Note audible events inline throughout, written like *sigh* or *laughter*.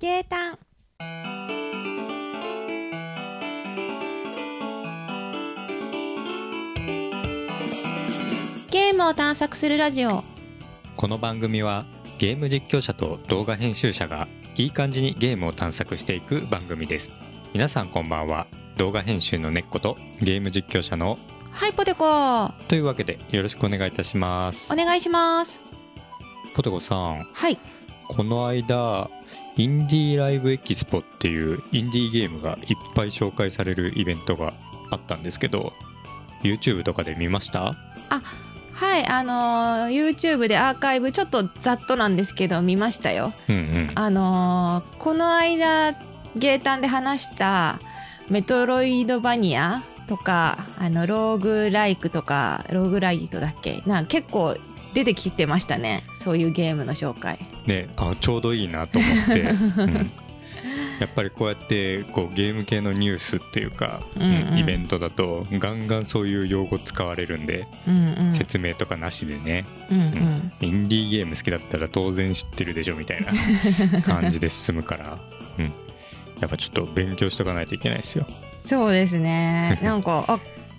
ゲータンゲームを探索するラジオ。この番組はゲーム実況者と動画編集者がいい感じにゲームを探索していく番組です。皆さんこんばんは。動画編集の根っことゲーム実況者のはいポテコ。おというわけでよろしくお願いいたします。願いします。ポテコさん。はいこの間インディーライブエキスポっていうインディーゲームがいっぱい紹介されるイベントがあったんですけど YouTube とかで見ました？はいあのー YouTube でアーカイブちょっとざっとなんですけど見ましたよ。うんうん。あのーこの間ゲータンで話したメトロイドバニアとかあのローグライクとかローグライトだっけ？なんか結構出てきてましたね。そういうゲームの紹介。ねあちょうどいいなと思って、うん。*laughs* やっぱりこうやってこうゲーム系のニュースっていうか、うんうん。イベントだとガンガンそういう用語使われるんで、うんうん。説明とかなしでね。うん。うん。インディーゲーム好きだったら当然知ってるでしょみたいな *laughs* 感じで進むから、うん、やっぱちょっと勉強しとかないといけないですよ。そうですね。なんかあ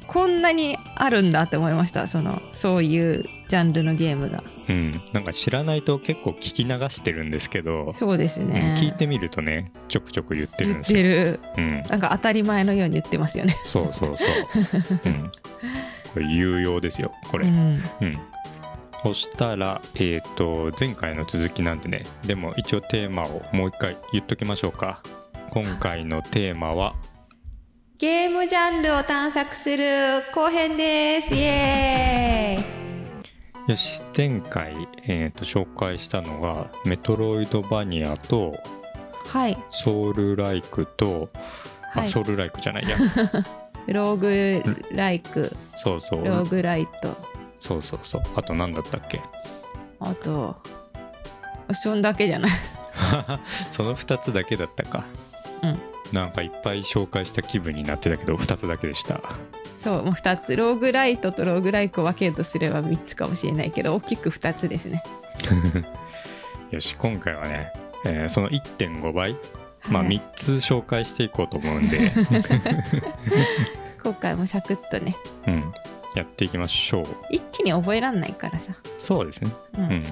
こんなにあるんだって思いましたそのそういうジャンルのゲームがうん、なんか知らないと結構聞き流してるんですけど、そうですうんね聞いてみるとねちょくちょく言ってるん言っですよ。てるうん、なんか当たり前のように言ってますよねそうそうそう。*laughs* うん、これ有用ですよこれ。うんうん。そしたら、えっ、と、前回の続きなんでね、でも一応テーマをもう一回言っときましょうか。今回のテーマは、ゲームジャンルを探索する後編です。イエーイ。よし、前回、えー、と紹介したのが、メトロイドバニアと、はい。ソウルライクと、あ、はい。ソウルライクじゃないや。*laughs* ローグライク。そうそう。ローグライト。そうそうそう。あと何だったっけ？あとそんだけじゃない。*laughs* その2つだけだったか。うんなんかいっぱい紹介した気分になってたけど、2つだけでした。そうもう2つローグライトとローグライクを分けるとすれば3つかもしれないけど大きく2つですね *laughs* よし、今回はね、えーその1.5倍、まあはい3つ紹介していこうと思うんで、*laughs* 今回もサクッとねうん、やっていきましょう。一気に覚えらんないからさ、そうですね。うんうん。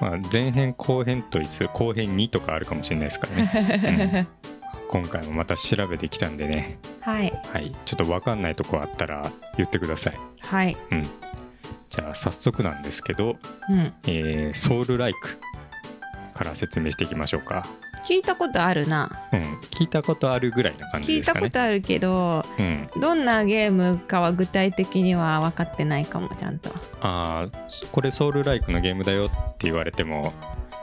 まあ、前編後編といつ後編2とかあるかもしれないですからね。*laughs* 今回もまた調べてきたんでね、はい。はい、ちょっと分かんないとこあったら言ってください。はい。うん。じゃあ早速なんですけど、うん。えーソウルライクから説明していきましょうか。聞いたことあるな。うん、聞いたことあるぐらいな感じ聞いですかね。たことあるけどうん、どんなゲームかは具体的には分かってないかもちゃんと。ああこれソウルライクのゲームだよって言われても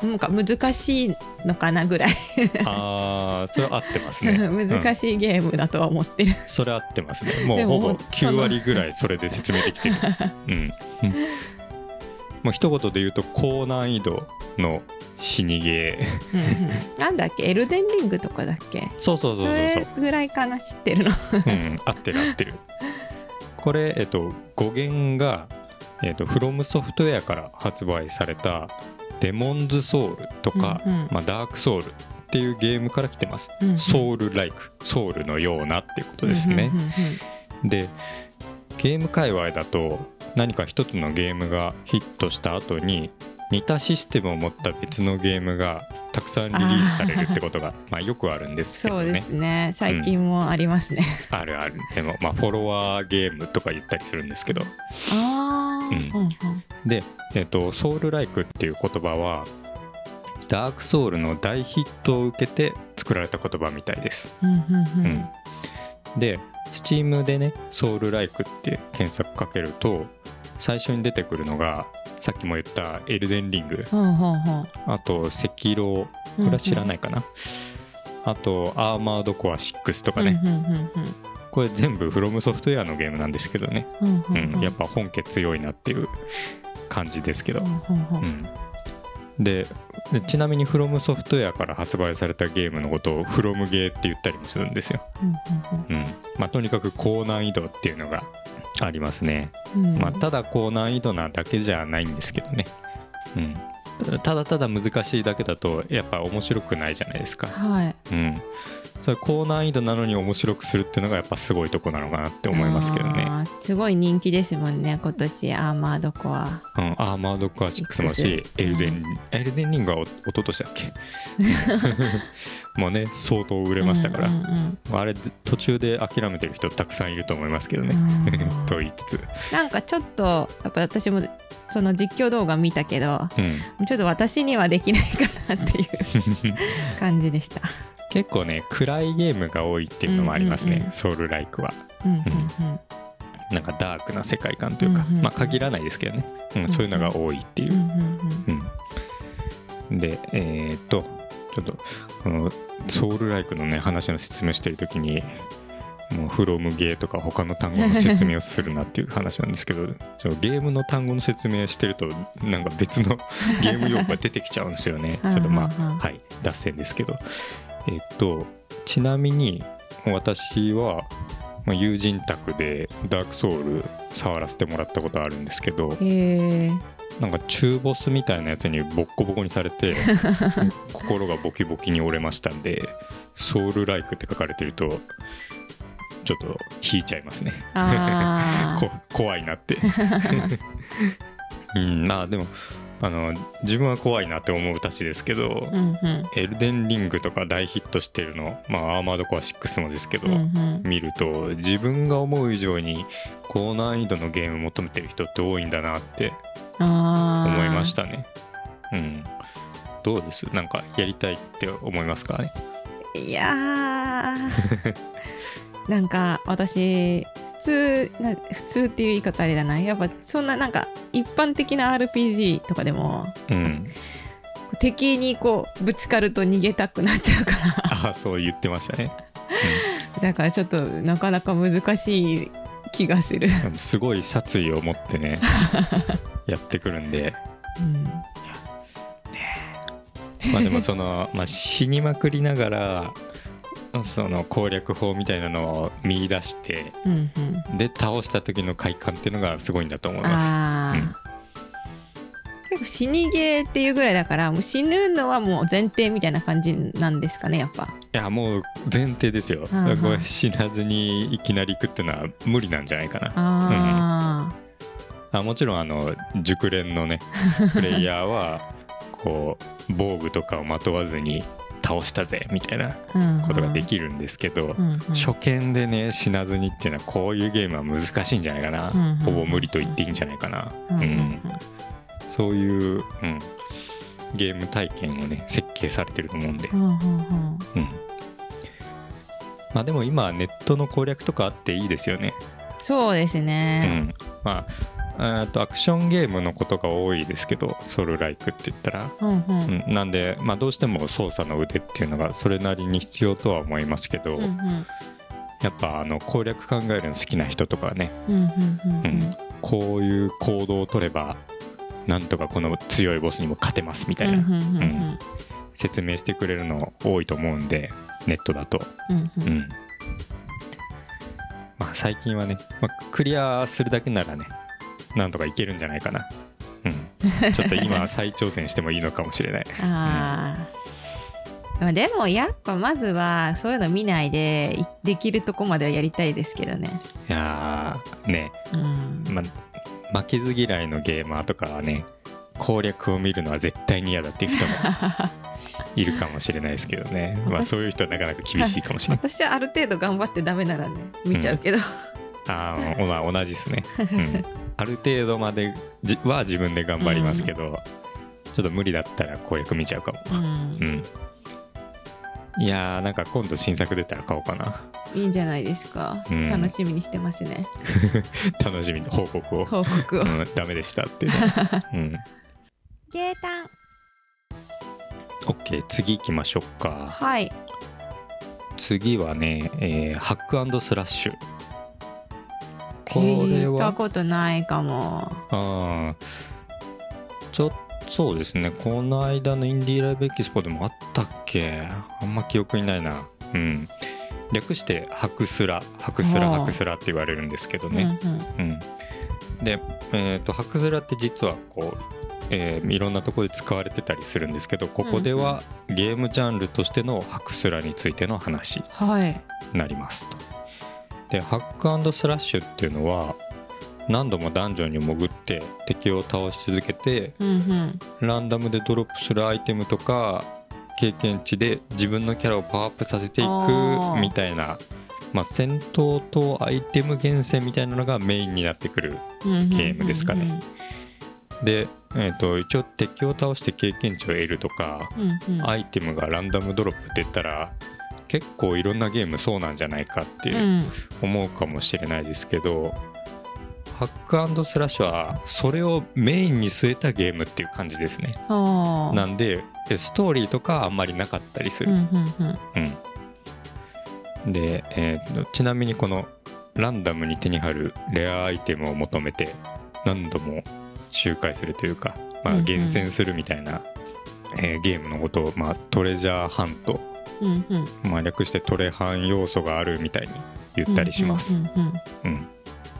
なんか難しいのかなぐらい。ああそれは合ってますね。難い、しいゲームだとは思ってる、うんそれ合ってますね。*laughs* *laughs* もうほぼもうその9割ぐらいそれで説明できてる。うん、うん、もう一言で言うと高難易度の死にゲー。うんうん。なんだっけ？エルデンリングとかだっけ？そうそうそうそうれそうぐらいかな知ってるの。うん、合ってる合ってる。これ、えっと、語源が、えっと、フロムソフトウェアから発売された、デモンズソウルとか、うんうん。まあ、ダークソウルっていうゲームから来てます。うんうん。ソウルライク、ソウルのようなっていうことですね。うん。うんうんうん。で、ゲーム界隈だと、何か一つのゲームがヒットした後に、似たシステムを持った別のゲームがたくさんリリースされるってことが *laughs* まあよくあるんですけどね。そうですね。最近もありますね、あるある。でもまあフォロワーゲームとか言ったりするんですけど。ああ、うん。うんうんで、えっとソウルライクっていう言葉はダークソウルの大ヒットを受けて作られた言葉みたいです、うんうんうん。うん。で Steam でねソウルライクって検索かけると最初に出てくるのがさっきも言ったエルデンリングあと赤狼これは知らないかな、あとアーマードコア6とかね、うんうんこれ全部フロムソフトウェアのゲームなんですけどね。うん、やっぱ本家強いなっていう感じですけど、うんででちなみにフロムソフトウェアから発売されたゲームのことをフロムゲーって言ったりもするんですよ、うんうん。まあ、とにかく高難易度っていうのがありますね、まあ、ただ高難易度なだけじゃないんですけどね、うん、ただただ難しいだけだとやっぱ面白くないじゃないですか。はい。うんそれ高難易度なのに面白くするっていうのがやっぱすごいとこなのかなって思いますけどね。すごい人気ですもんね今年アーマードコア。うん、アーマードコア6もし、6エルデン、エルデンリングはお一昨年だっけ？*laughs* *laughs* もうね、相当売れましたから、あれ、途中で諦めてる人たくさんいると思いますけどうね、ん *laughs* と言いつつ、なんかちょっとやっぱ私もその実況動画見たけどうん、ちょっと私にはできないかなっていう *laughs* 感じでした。結構ね、暗いゲームが多いっていうのもありますね、ソウルライクは。うんうんうん。なんかダークな世界観というか、うんうんうん。まあ限らないですけどね、うん、そういうのが多いっていう。でえーっとちょっとこのソウルライクのね話の説明してる時にもうフロムゲーとか他の単語の説明をするなっていう話なんですけどちょゲームの単語の説明してるとなんか別の *laughs* ゲーム用語が出てきちゃうんですよね。ちょっとまあはい。脱線ですけど。えーっとちなみに私はまあ友人宅でダークソウル触らせてもらったことあるんですけどえなんか中ボスみたいなやつにボッコボコにされて *laughs* 心がボキボキに折れましたんで「ソウルライク」って書かれてるとちょっと引いちゃいますね。*laughs* 怖いなって。うんまあでもあの自分は怖いなって思うたちですけど、ーうんうん。エルデンリングとか大ヒットしてるのまあアーマードコア6もですけど、うんうん。見ると自分が思う以上に高難易度のゲーム求めてる人って多いんだなって思いましたね。うん。どうです？なんかやりたいって思いますか？ねいやー。*laughs* なんか私普通な普通っていう言い方あれだな。やっぱそんななんか一般的な RPG とかでもうん。敵にこうぶつかると逃げたくなっちゃうから。ああ、そう言ってましたね。だからちょっとなかなか難しい気がする、うん、すごい殺意を持ってね、*laughs* やってくるんで、うん、まあでもその、*laughs* まあ死にまくりながら、その攻略法みたいなのを見出して、うんうん。で、倒した時の快感っていうのがすごいんだと思います。結構死にゲーっていうぐらいだからもう死ぬのはもう前提みたいな感じなんですかねやっぱ。いや、もう前提ですよ。死なずにいきなり行くっていうのは無理なんじゃないかな。ああもちろんあの熟練のね *laughs* プレイヤーはこう防具とかをまとわずに倒したぜみたいなことができるんですけど、うんうん。初見でね死なずにっていうのはこういうゲームは難しいんじゃないかな、うんうんほぼ無理と言っていいんじゃないかな、うんうんうん。そういう、うん、ゲーム体験をね設計されてると思うんで、うんうんまあでも今はネットの攻略とかあっていいですよね。そうですうね、ん、まあえーとアクションゲームのことが多いですけどソウルライクって言ったら、うんうん。うん、なんで、まあ、どうしても操作の腕っていうのがそれなりに必要とは思いますけど、うんうん。やっぱあの攻略考えるの好きな人とかはねうんうんうんうん。こういう行動を取ればなんとかこの強いボスにも勝てますみたいな、うんうんうん説明してくれるの多いと思うんでネットだと、うんううんん。まあ、最近はね、まあ、クリアするだけならねなんとかいけるんじゃないかな、うん、*laughs* ちょっと今は再挑戦してもいいのかもしれない。ああ、でもやっぱまずはそういうの見ないでいできるとこまではやりたいですけどね。いやーね、うん、まあ、負けず嫌いのゲーマーとかはね攻略を見るのは絶対に嫌だっていう人も *laughs* いるかもしれないですけどね、まあ、私そういう人はなかなか厳しいかもしれない。*laughs* 私はある程度頑張ってダメならね見ちゃうけど、あーおな同じですね、うん、ある程度までじは自分で頑張りますけど、ちょっと無理だったら攻略見ちゃうかも。うん。うん。いやーなんか今度新作出たら買おうかな。いいんじゃないですか、うん。楽しみにしてますね。*laughs* 楽しみに報告を、報告を、うん、ダメでしたっていうのうん。ゲータン OK 次行きましょうか。はい。次はね、えーハックスラッシュこれ聞いたはことないかも。あーちょっとそうですね。この間のインディーライブエキスポでもあったっけ？あんま記憶にないな。うん。略してハクスラ。ハクスラはあハクスラって言われるんですけどうんね、うん。で、えー、とハクスラって実はこうえーいろんなところで使われてたりするんですけどここではゲームジャンルとしてのハクスラについての話はい。になりますと。でハックスラッシュっていうのは何度もダンジョンに潜って敵を倒し続けてうんうん。ランダムでドロップするアイテムとか経験値で自分のキャラをパワーアップさせていくみたいな、まあ、戦闘とアイテム厳選みたいなのがメインになってくるうんうんゲームですかね。で、えー、と一応敵を倒して経験値を得るとかうんうん。アイテムがランダムドロップって言ったら結構いろんなゲームそうなんじゃないかっていううん。思うかもしれないですけど、ハックスラッシュはそれをメインに据えたゲームっていう感じですね。なんでえストーリーとかあんまりなかったりする。うんうんうん。うん。で、えーとちなみにこのランダムに手に入るレアアイテムを求めて何度も周回するというか、まあ、うんうん。厳選するみたいな、えーゲームのことを、まあ、トレジャーハント、うんうん。まあ、略してトレハン要素があるみたいに言ったりします。うんうんうん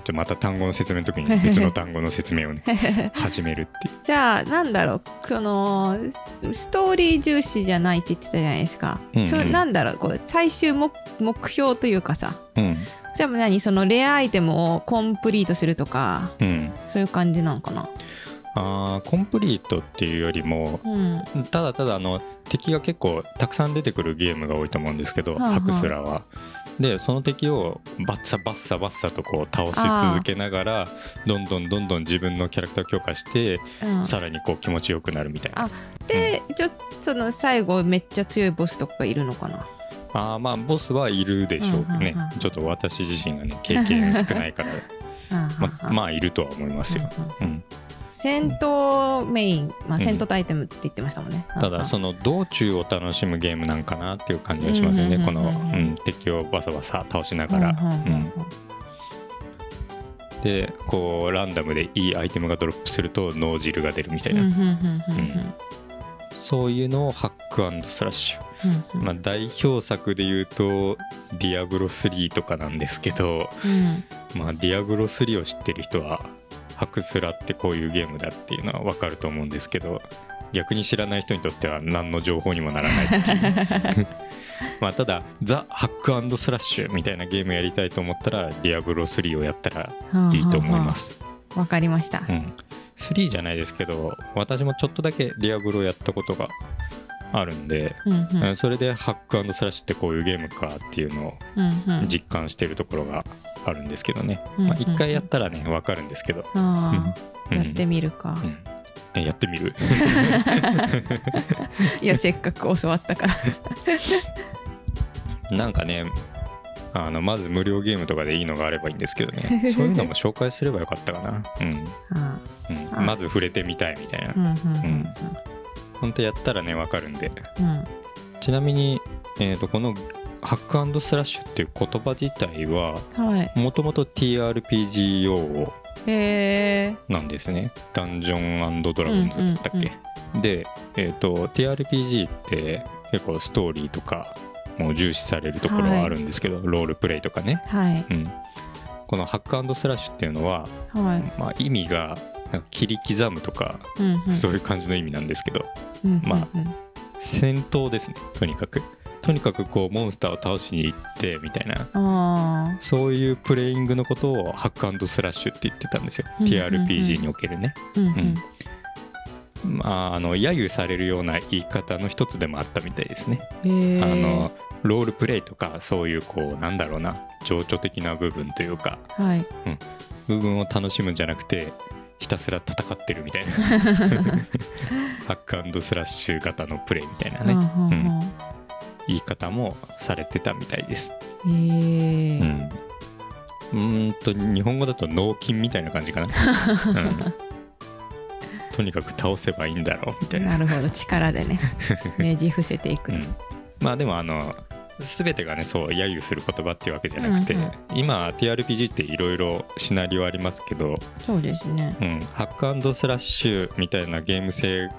じゃあまた単語の説明の時に別の単語の説明をねうん *laughs* 始めるっていう。じゃあなんだろうこのストーリー重視じゃないって言ってたじゃないですか、うんうん。それなんだろうこう最終目目標というかさ。うん。じゃあ何そのレアアイテムをコンプリートするとかうん、そういう感じなんかな？あーコンプリートっていうよりもうん。ただただあの敵が結構たくさん出てくるゲームが多いと思うんですけど、はあはあハクスラは。でその敵をバッサバッサバッサとこう倒し続けながらどんどんどんどん自分のキャラクターを強化して、うん。さらにこう気持ちよくなるみたいな。あでちょその最後めっちゃ強いボスとかがいるのかな？あーまあボスはいるでしょうね、うんうんうんちょっと私自身がね経験少ないから *laughs* まままあいるとは思いますよ、うん、戦闘メイン、まあ、うん。戦闘アイテムって言ってましたもんね、ただその道中を楽しむゲームなんかなっていう感じがしますよね、うんうんこの、うん。うんうん、敵をバサバサ倒しなうんがら、うんうんうん。でこうランダムでいいアイテムがドロップすると脳汁が出るみたいな、うんうんうんうんそういうのをハックスラッシュ、うんうん。まあ、代表作で言うと「Diablo 3」とかなんですけど、うん。まあ、 Diablo 3を知ってる人はハクスラってこういうゲームだっていうのは分かると思うんですけど逆に知らない人にとっては何の情報にもならないっていう。*laughs* まあただザ・ハックスラッシュみたいなゲームやりたいと思ったら Diablo 3をやったらいいと思います。わかりました。うん、3じゃないですけど私もちょっとだけディアブロやったことがあるんで、うんうん。うんそれでハックスラッシュってこういうゲームかっていうのを実感してるところがあるんですけどね、うんまあ、1回やったらね分かるんですけど、やってみるか。やってみる？*laughs* *laughs* いやせっかく教わったから。*laughs* なんかねあのまず無料ゲームとかでいいのがあればいいんですけどね。そういうのも紹介すればよかったかな、うん。うん、まず触れてみたいみたいな。うんうんうん本当やったらね分かるんで。うん。ちなみに、えー、とこのハックスラッシュっていう言葉自体ははい。もともと TRPG 用語なんですね。ダンジョンドラゴンズだったっけ、で、えー、と TRPG って結構ストーリーとかも重視されるところはあるんですけど、ロールプレイとかね、はい。うん、このハックスラッシュっていうのは、はい。まあ、意味が切り刻むとか、うんうん。そういう感じの意味なんですけど。うんまあうん。戦闘ですねとにかくとにかくこうモンスターを倒しに行ってみたいな。あそういうプレイングのことをハックスラッシュって言ってたんですよ、うんうんうん。TRPG におけるね。あうん。うん。まああの揶揄されるような言い方の一つでもあったみたいですね、あのロールプレイとかそういうこうなんだろうな情緒的な部分というか。はい。部分を楽しむんじゃなくてひたすら戦ってるみたいな *laughs* ハックスラッシュ型のプレイみたいなね、うんうん。うん言い方もされてたみたいです。へえうん、うーんと日本語だと脳筋みたいな感じかな。うん、とにかく倒せばいいんだろうみたいな。なるほど力でね。*laughs* ねじ伏せていく。うん、まあでもあの全てがねそう揶揄する言葉っていうわけじゃなくて、うんうん。今 TRPG っていろいろシナリオありますけど、そうですね。うん、ハックスラッシュみたいなゲーム性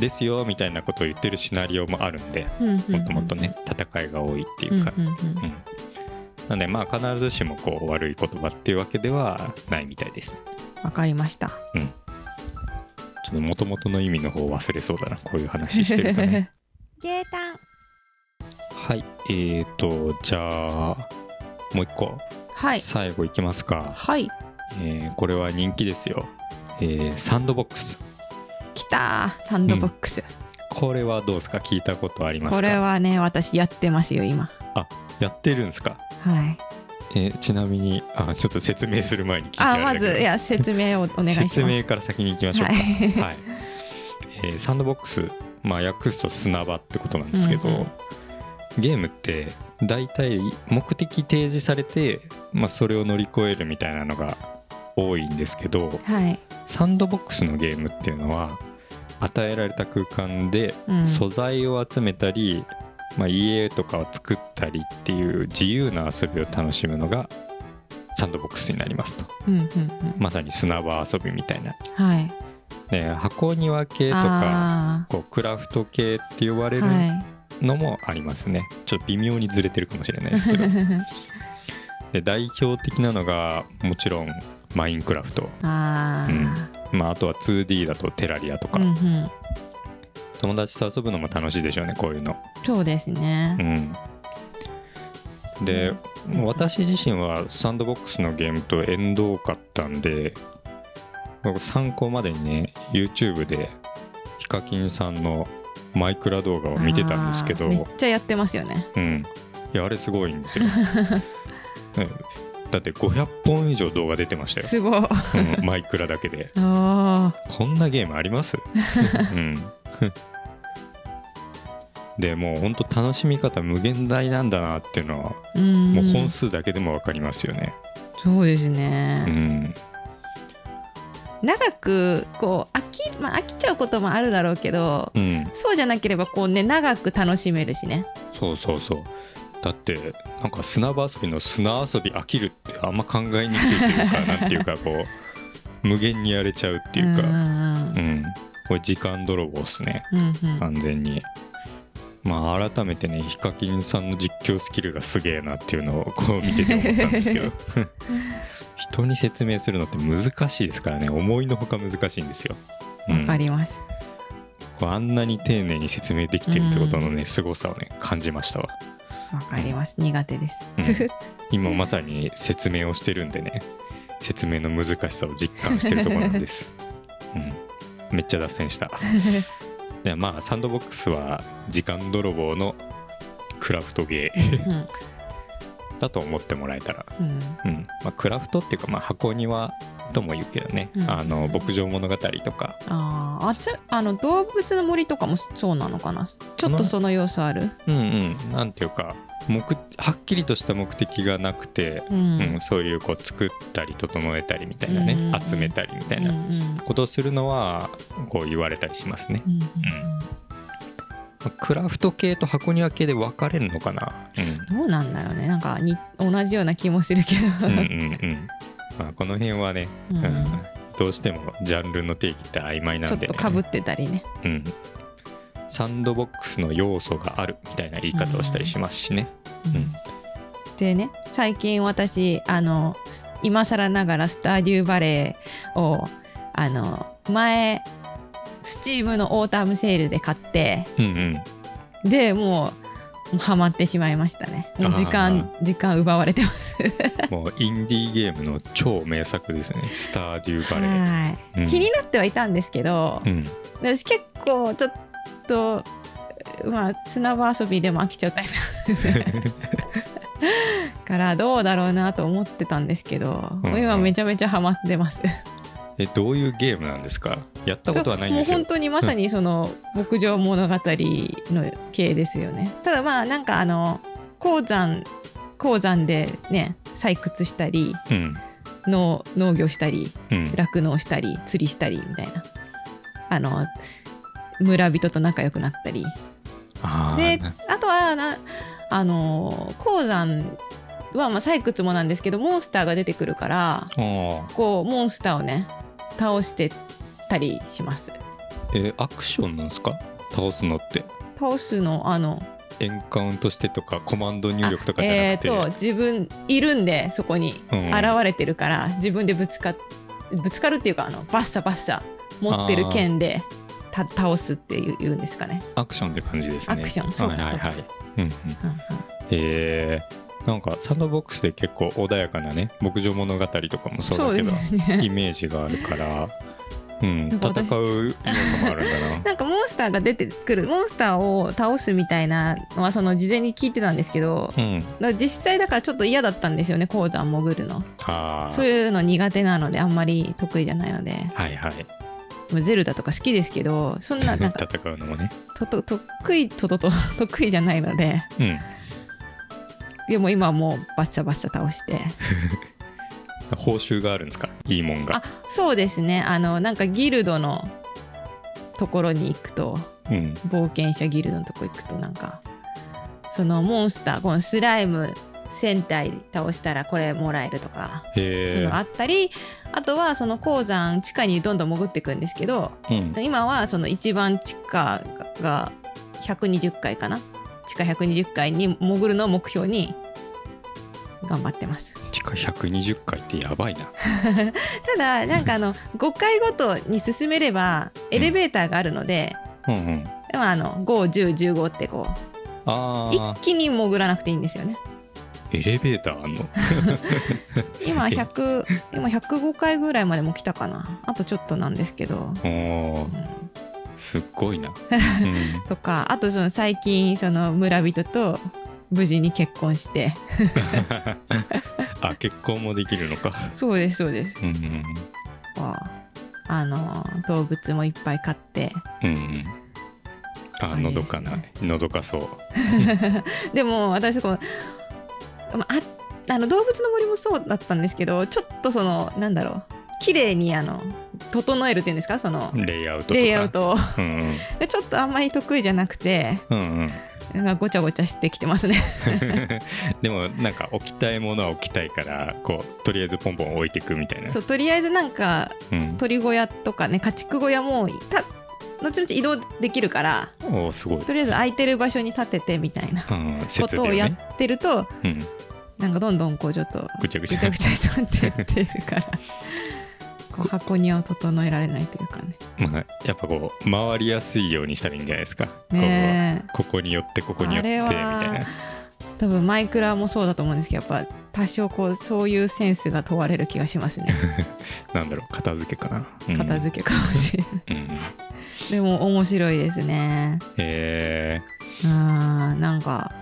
ですよみたいなことを言ってるシナリオもあるんでももともとね戦いが多いっていうか、うんうんうん。うん。なのでまあ必ずしもこう悪い言葉っていうわけではないみたいです。わかりました。ちょっと元々の意味の方忘れそうだなこういう話してるとね。*laughs* ゲータン。はいえーとじゃあもう一個。はい。最後いきますか、はい。えーこれは人気ですよ、えーサンドボックス来た。ーサンドボックス、これはどうですか？聞いたことありますか？これはね私やってますよ今。やってるんですか、はい。えーちなみにあちょっと説明する前に聞いてあまずいや説明をお願いします。説明から先に行きましょうか、はい。はい。えーサンドボックス、まあ、訳すと砂場ってことなんですけど、うんうん。ゲームって大体目的提示されて、まあ、それを乗り越えるみたいなのが多いんですけどはい、サンドボックスのゲームっていうのは与えられた空間でうん、素材を集めたり、まあ、家とかを作ったりっていう自由な遊びを楽しむのがサンドボックスになりますと。うんうんうん。まさに砂場遊びみたいな。はい。で箱庭系とかあこうクラフト系って呼ばれるのもありますね、ちょっと微妙にずれてるかもしれないですけど。*laughs* で代表的なのがもちろんマインクラフト、あー。まあ、あとは 2D だとテラリアとか、うんうん。友達と遊ぶのも楽しいでしょうねこういうの、そうですね。うん、で私自身はサンドボックスのゲームと縁遠かったんで僕参考までにね YouTube でヒカキンさんのマイクラ動画を見てたんですけど。めっちゃやってますよね。うん。いやあれすごいんですよ、*laughs* うんだって500本以上動画出てましたよ、すごい。うんマイクラだけで。*laughs* あこんなゲームあります？*laughs* うん。*laughs* でもうほんと楽しみ方無限大なんだなっていうのはもう本数だけでも分かりますよね。そうですうね、ん。長くこう飽き,、まあ、飽きちゃうこともあるだろうけどうん。そうじゃなければこうね長く楽しめるしね。そうそうそうだってなんか砂場遊びの砂遊び飽きるってあんま考えにくいというかなんていうかこう無限にやれちゃうっていうか。んうんうんこれ時間泥棒っすね。うんうん。完全に。まあ改めてねヒカキンさんの実況スキルがすげえなっていうのをこう見てて思ったんですけど。*laughs* 人に説明するのって難しいですからね。思いのほか難しいんですよ、うん。わかります、あんなに丁寧に説明できてるってことのね凄さをね感じましたわわかります。苦手です、うん。*laughs* 今まさに説明をしてるんでね。説明の難しさを実感してるところなんです、*laughs* うん、めっちゃ脱線した。*laughs* いやまあサンドボックスは時間泥棒のクラフトゲー。うんだと思ってもらえたら、うん。うん。まあ、クラフトっていうか、まあ、箱庭とも言うけどね、うん。あの牧場物語とか。あー。あちゃあの動物の森とかもそうなのかな？ちょっとその要素ある？うんうん。なんていうか目はっきりとした目的がなくて、うん。うんそういうこう作ったり整えたりみたいなね、うん集めたりみたいな。うんうん。ことをするのはこう言われたりしますね。うんまあクラフト系と箱庭系で分かれるのかな、どうなんだろうね。なんかに同じような気もするけど、うん、うんうんうんまあこの辺はね、ううんんどうしてもジャンルの定義って曖昧なちょんで、ね、っとかぶってたりね。うん、サンドボックスの要素があるみたいな言い方をしたりしますしね。ん。でね最近私あのす今更ながら Stardew Valley をあの前 Steam のオータムセールで買ってうんうん。でもうハマってしまいましたね。時間時間奪われてます。*laughs* もうインディーゲームの超名作ですね。 Stardew Valley。はい、うん。気になってはいたんですけど、うん。私結構ちょっとまあ砂場遊びでも飽きちゃうタイプ *laughs* からどうだろうなと思ってたんですけど、うんうん。今めちゃめちゃハマってます。えどういうゲームなんですか？やったことはないんですよ。もう本。当にまさにその *laughs* 牧場物語の系ですよね。ただまあなんかあの鉱山鉱山でね採掘したりうん。農農業したりうん。酪農したり釣りしたりみたいな。あの村人と仲良くなったり。あであとはなあの鉱山はまあ採掘もなんですけどモンスターが出てくるからこうモンスターをね倒してったりします。えアクションなんですか？倒すのって。倒すのあのエンカウントしてとかコマンド入力とかじゃなくて、あえー、と自分いるんでそこにうん。現れてるから、自分でぶつかぶつかるっていうかあのバッサバッサ持ってる剣でた倒すっていう言うんですかね。アクションって感じですね。アクションそうはいはいはい。うんうん。うんうん。へえなんかサンドボックスで結構穏やかなね牧場物語とかもそうだけどすね。イメージがあるから、うん、戦う要素もあるんだな。*laughs* なんかモンスターが出てくるモンスターを倒すみたいなのはその事前に聞いてたんですけどうん。実際だからちょっと嫌だったんですよね鉱山潜るの。あ。そういうの苦手なのであんまり得意じゃないので。はいはい。もうゼルダとか好きですけどそんななんか *laughs* 戦うのもね。とと得意ととと得意じゃないので。うんでも今はもうバッサバッサ倒して。*laughs* 報酬があるんですか？いいもんが。あそうですね。あのなんかギルドのところに行くとうん。冒険者ギルドのとこ行くとなんかそのモンスターこのスライム1000体倒したらこれもらえるとかそういうへのがあったりあとはその鉱山地下にどんどん潜っていくんですけどえうん。今はその一番地下が120階かな？地下120階に潜るのを目標に頑張ってます。地下120階ってやばいな。*laughs* ただなんかあの5階ごとに進めればエレベーターがあるので、うん。うんまあ、あの51015ってこうあ一気に潜らなくていいんですよね。ーエレベーターあんの？*laughs* 今100今105回ぐらいまでも来たかな。あとちょっとなんですけど、すっごいな、*laughs* うん。とかあとその最近その村人と無事に結婚して。*laughs* あ結婚もできるのか。そうですそうです。うんうんまああの動物もいっぱい飼って。うんうん。あのどかなのどかそう。*laughs* でも私こうまああの動物の森もそうだったんですけどちょっとそのなんだろう綺麗にあの整えるっていうんですか？そのレイアウトレイアウトを。うんうん。でちょっとあんまり得意じゃなくてうんうん。なんかごちゃごちゃしてきてますね。*laughs* でもなんか置きたいものは置きたいからこうとりあえずポンポン置いていくみたいな。そうとりあえずなんかうん、鳥小屋とかね家畜小屋もた後々移動できるからおーすごい、とりあえず空いてる場所に立ててみたいなうん、こ設とをやってるとうん、なんかどんどんこうちょっとぐちゃぐちゃ。ぐちゃぐちゃになってってるからこう箱庭を整えられないというかね。まあ、やっぱこう回りやすいようにしたらいいんじゃないですか、ねえ。こうここによってここによってみたいはな多分マイクラもそうだと思うんですけどやっぱ多少こうそういうセンスが問われる気がしますね。*laughs* なんだろう片付けかな、うん、片付けかもしれない。うん。でも面白いですね。へあーなんか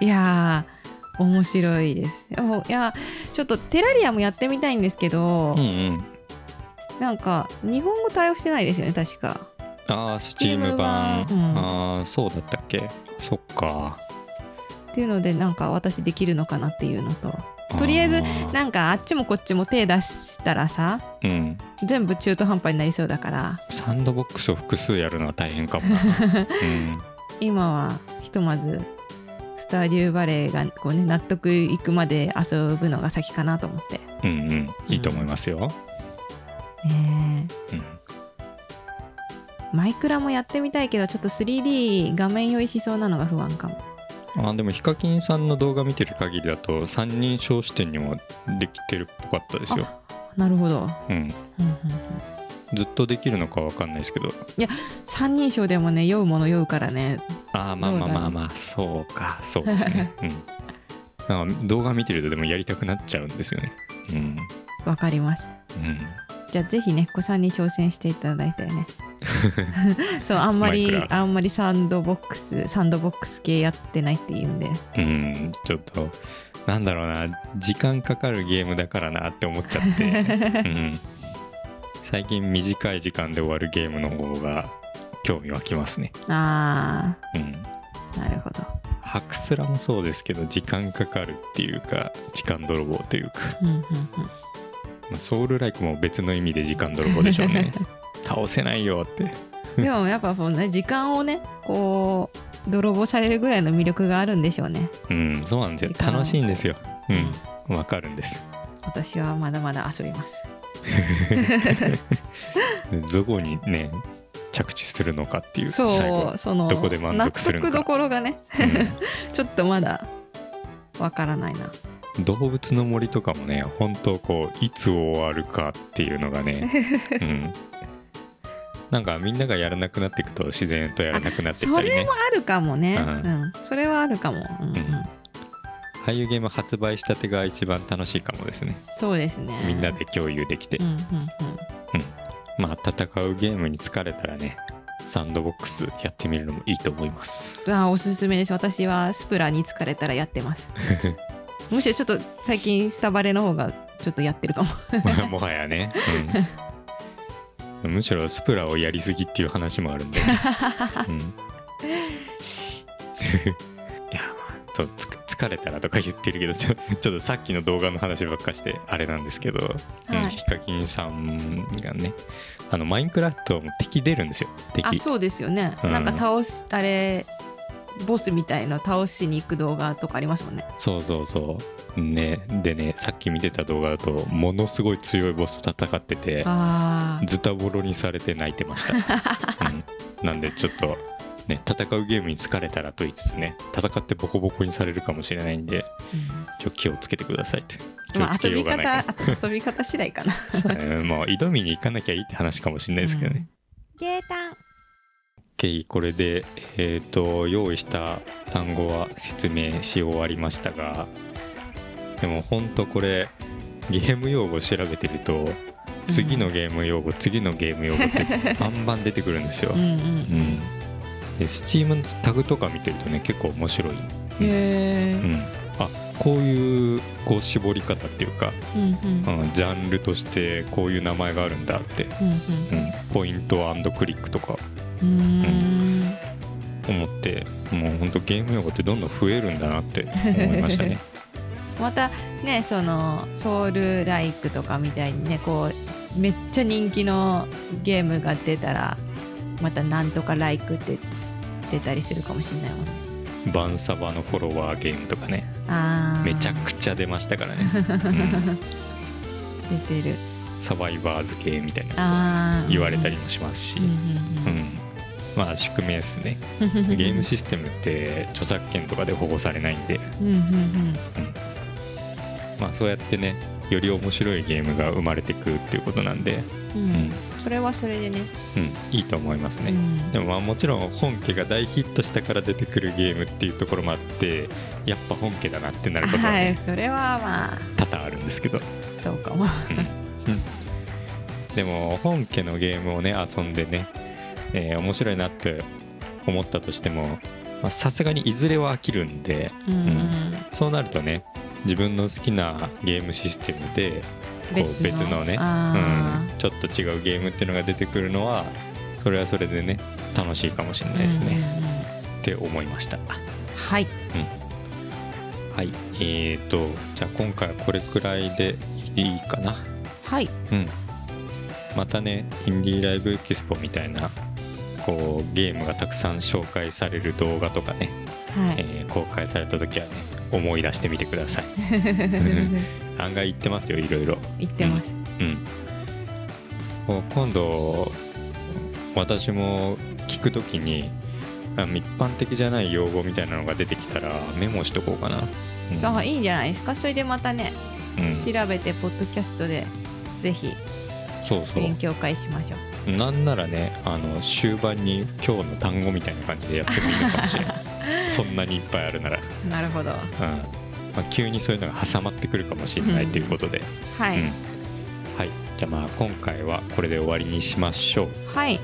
いやー面白いです。おいやちょっとテラリアもやってみたいんですけど、えうんうん。なんか日本語対応してないですよね確か。ああスチーム版、うん。ああそうだったっけ？そっか。っていうのでなんか私できるのかなっていうのと。とりあえずーなんかあっちもこっちも手出したらさうん。全部中途半端になりそうだから。サンドボックスを複数やるのは大変かもな、*laughs* うん、今はひとまずスターデューバレーがこう、ね、納得いくまで遊ぶのが先かなと思って。うんうん。いいと思いますよ、ねえ。うん。マイクラもやってみたいけどちょっと 3D 画面用意しそうなのが不安かも。あでもヒカキンさんの動画見てる限りだと三人称視点にもできてるっぽかったですよ、なるほど。うん、うんうんうんずっとできるのかわかんないですけど。三人称でもね酔うもの酔うからね。ああまあまあまあまあそうかそうですね。*laughs* うん。なんか動画見てるとでもやりたくなっちゃうんですよね。うん。わかります。うん。じゃあぜひねっこさんに挑戦していただいたよね。*laughs* そうあんまりあんまりサンドボックスサンドボックス系やってないって言うんで。うんちょっとなんだろうな時間かかるゲームだからなって思っちゃって、*laughs* うん、最近短い時間で終わるゲームの方が興味湧きますね。あうん。ーなるほど。ハクスラもそうですけど時間かかるっていうか時間泥棒というか。うんうんうん。まあソウルライクも別の意味で時間泥棒でしょうね。*laughs* 倒せないよって。でもやっぱこうね時間をねこう泥棒されるぐらいの魅力があるんでしょうね。うんそうなんですよ。楽しいんですよ。うん。わかるんです。私はまだまだ遊びます *laughs* どこにね着地するのかっていうそうそのどこで満足するのか。納得どころがねうん。*laughs* ちょっとまだわからないな。動物の森とかもね本当こういつ終わるかっていうのがね、*laughs* うん、なんかみんながやらなくなっていくと自然とやらなくなっていったりね。それもあるかもね、ううんん。それはあるかも、うんうん。うんああいうゲーム発売したてが一番楽しいかもですね。そうですね。みんなで共有できて。うんうんうん。まあ戦うゲームに疲れたらねサンドボックスやってみるのもいいと思います。あおすすめです。私はスプラに疲れたらやってます。*laughs* むしろちょっと最近スタバレの方がちょっとやってるかも。ま *laughs* あもはやね、うん、むしろスプラをやりすぎっていう話もあるんで、ね。*laughs* うん、いやそうつ疲れたらとか言ってるけどちょ *laughs* ちょっとさっきの動画の話ばっかしてあれなんですけど、うんはいヒカキンさんがねあのマインクラフトも敵出るんですよ。敵。あそうですよね、うん。なんか倒しあれボスみたいの倒しに行く動画とかありますもんね。そうそうそう。ねでねさっき見てた動画だとものすごい強いボスと戦っててあズタボロにされて泣いてました、*laughs* うん、なんでちょっとね戦うゲームに疲れたらと言いつつね戦ってボコボコにされるかもしれないんでちょ気をつけてくださいって。気をつけまあ遊び方遊び方次第かな。うんもう挑みに行かなきゃいいって話かもしれないですけどね、*laughs* ゲータン。OK これでえっ、と用意した単語は説明し終わりましたがでもほんとこれゲーム用語調べてると次のゲーム用語、次のゲーム用語ってバンバン出てくるんですよ、うん。うんうん、で Steam のタグとか見てるとね結構面白い、へえうん、あこういうこう絞り方っていうか、うんうん。うん、ジャンルとしてこういう名前があるんだって、うんうん、ポイントクリックとかうん。うん思ってもうほんとゲーム用語ってどんどん増えるんだなって思いましたね。*laughs* またねそのソウルライクとかみたいにねこうめっちゃ人気のゲームが出たらまたなんとかライクって出たりするかもしれないもんね。バンサバのフォロワーゲームとかね。あー。めちゃくちゃ出ましたからね、う *laughs* ん出てる。サバイバーズ系みたいな。言われたりもしますし、うんううん。ん。まあ宿命ですね。*laughs* ゲームシステムって著作権とかで保護されないんで、うんうんまあ、そうやってねより面白いゲームが生まれてくっていうことなんで、うんそれはそれでね。うん、いいと思いますね、うん。でもまあもちろん本家が大ヒットしたから出てくるゲームっていうところもあってやっぱ本家だなってなることは、はねいそれはまあ。多々あるんですけど。そうかも。でも本家のゲームをね遊んでね、えー面白いなって思ったとしてもまあさすがにいずれは飽きるんでうん。うん。そうなるとね自分の好きなゲームシステムで別別の。のね、あうん、ちょっと違うゲームっていうのが出てくるのはそれはそれでね楽しいかもしれーないですね、うんうんうん。って思いました。はい。はい。えーとじゃあ今回はこれくらいでいいかな。はい。うん。またねインディーライブエキスポみたいなこうゲームがたくさん紹介される動画とかね、はい。えー公開された時はね思い出してみてください *laughs* 案外言ってますよいろいろ。言ってます。うん。こう今度私も聞く時にあ一般的じゃない用語みたいなのが出てきたらメモしとこうかな、うん。そういいんじゃないですか？それでまたねうん。調べてポッドキャストでぜひそうそ勉強会しましょう。うなんならねあの終盤に今日の単語みたいな感じでやってもいいのかもしれない。*laughs* そんなにいっぱいあるなら、うんなるほどまあ、急にそういうのが挟まってくるかもしれないということで、はい、うん。はい、じゃあまあ今回はこれで終わりにしましょう。はい。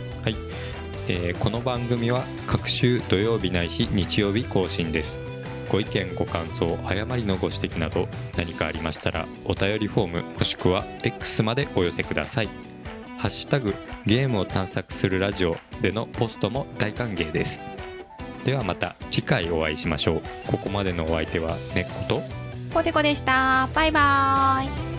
えーこの番組は各週土曜日ないし日曜日更新です。ご意見ご感想誤りのご指摘など何かありましたらお便りフォームもしくは X までお寄せください。ハッシュタグゲームを探索するラジオでのポストも大歓迎ですではまた次回お会いしましょう。ここまでのお相手はねっこと。ポテコでした。バイバーイ。